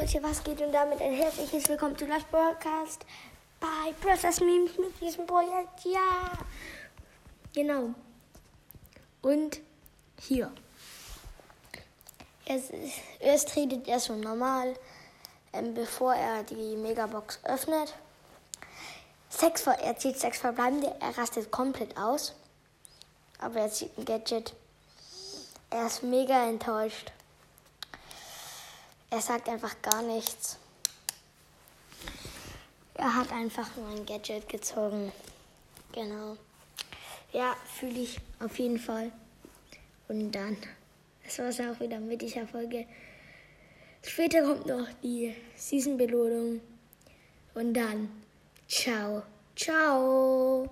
Leute, was geht und damit ein herzliches Willkommen zu Live Broadcast bei Process Memes mit diesem Projekt. Ja, genau. Und hier. Es, erst redet er so normal, ähm, bevor er die Megabox öffnet. Sechs, er zieht sechs verbleibende, er rastet komplett aus. Aber er zieht ein Gadget. Er ist mega enttäuscht. Er sagt einfach gar nichts. Er hat einfach nur ein Gadget gezogen. Genau. Ja, fühle ich auf jeden Fall. Und dann, das war es auch wieder mit dieser Folge. Später kommt noch die Season-Belohnung. Und dann, ciao, ciao.